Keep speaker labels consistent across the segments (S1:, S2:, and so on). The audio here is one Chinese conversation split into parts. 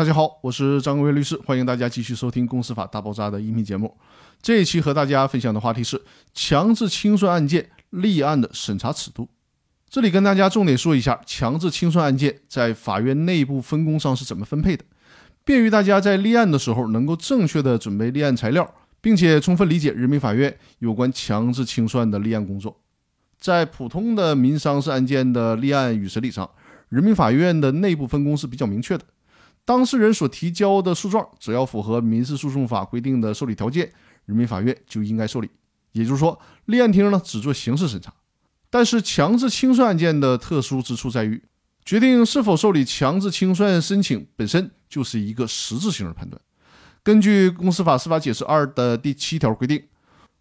S1: 大家好，我是张国伟律师，欢迎大家继续收听《公司法大爆炸》的音频节目。这一期和大家分享的话题是强制清算案件立案的审查尺度。这里跟大家重点说一下，强制清算案件在法院内部分工上是怎么分配的，便于大家在立案的时候能够正确的准备立案材料，并且充分理解人民法院有关强制清算的立案工作。在普通的民商事案件的立案与审理上，人民法院的内部分工是比较明确的。当事人所提交的诉状，只要符合民事诉讼法规定的受理条件，人民法院就应该受理。也就是说，立案庭呢只做刑事审查。但是，强制清算案件的特殊之处在于，决定是否受理强制清算申请本身就是一个实质性的判断。根据《公司法司法解释二》的第七条规定，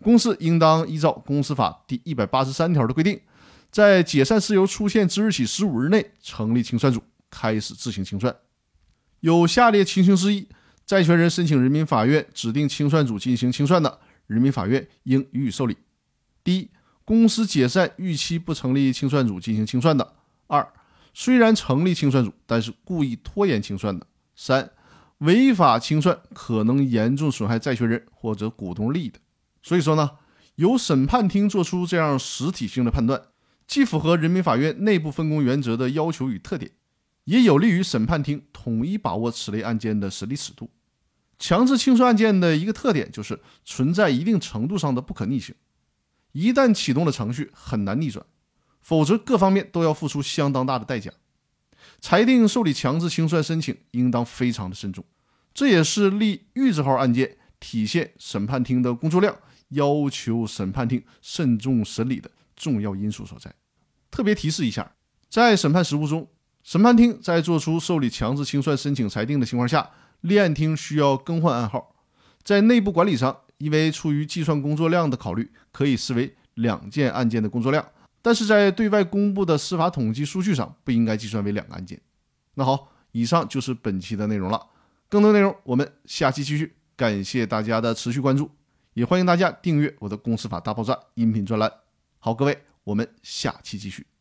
S1: 公司应当依照《公司法》第一百八十三条的规定，在解散事由出现之日起十五日内成立清算组，开始自行清算。有下列情形之一，债权人申请人民法院指定清算组进行清算的，人民法院应予以受理。第一，公司解散逾期不成立清算组进行清算的；二，虽然成立清算组，但是故意拖延清算的；三，违法清算可能严重损害债权人或者股东利益的。所以说呢，由审判厅作出这样实体性的判断，既符合人民法院内部分工原则的要求与特点。也有利于审判庭统一把握此类案件的审理尺度。强制清算案件的一个特点就是存在一定程度上的不可逆性，一旦启动了程序，很难逆转，否则各方面都要付出相当大的代价。裁定受理强制清算申请，应当非常的慎重，这也是立预字号案件体现审判庭的工作量，要求审判庭慎重审理的重要因素所在。特别提示一下，在审判实务中。审判庭在作出受理强制清算申请裁定的情况下，立案厅需要更换案号。在内部管理上，因为出于计算工作量的考虑，可以视为两件案件的工作量；但是在对外公布的司法统计数据上，不应该计算为两个案件。那好，以上就是本期的内容了。更多内容我们下期继续。感谢大家的持续关注，也欢迎大家订阅我的《公司法大爆炸》音频专栏。好，各位，我们下期继续。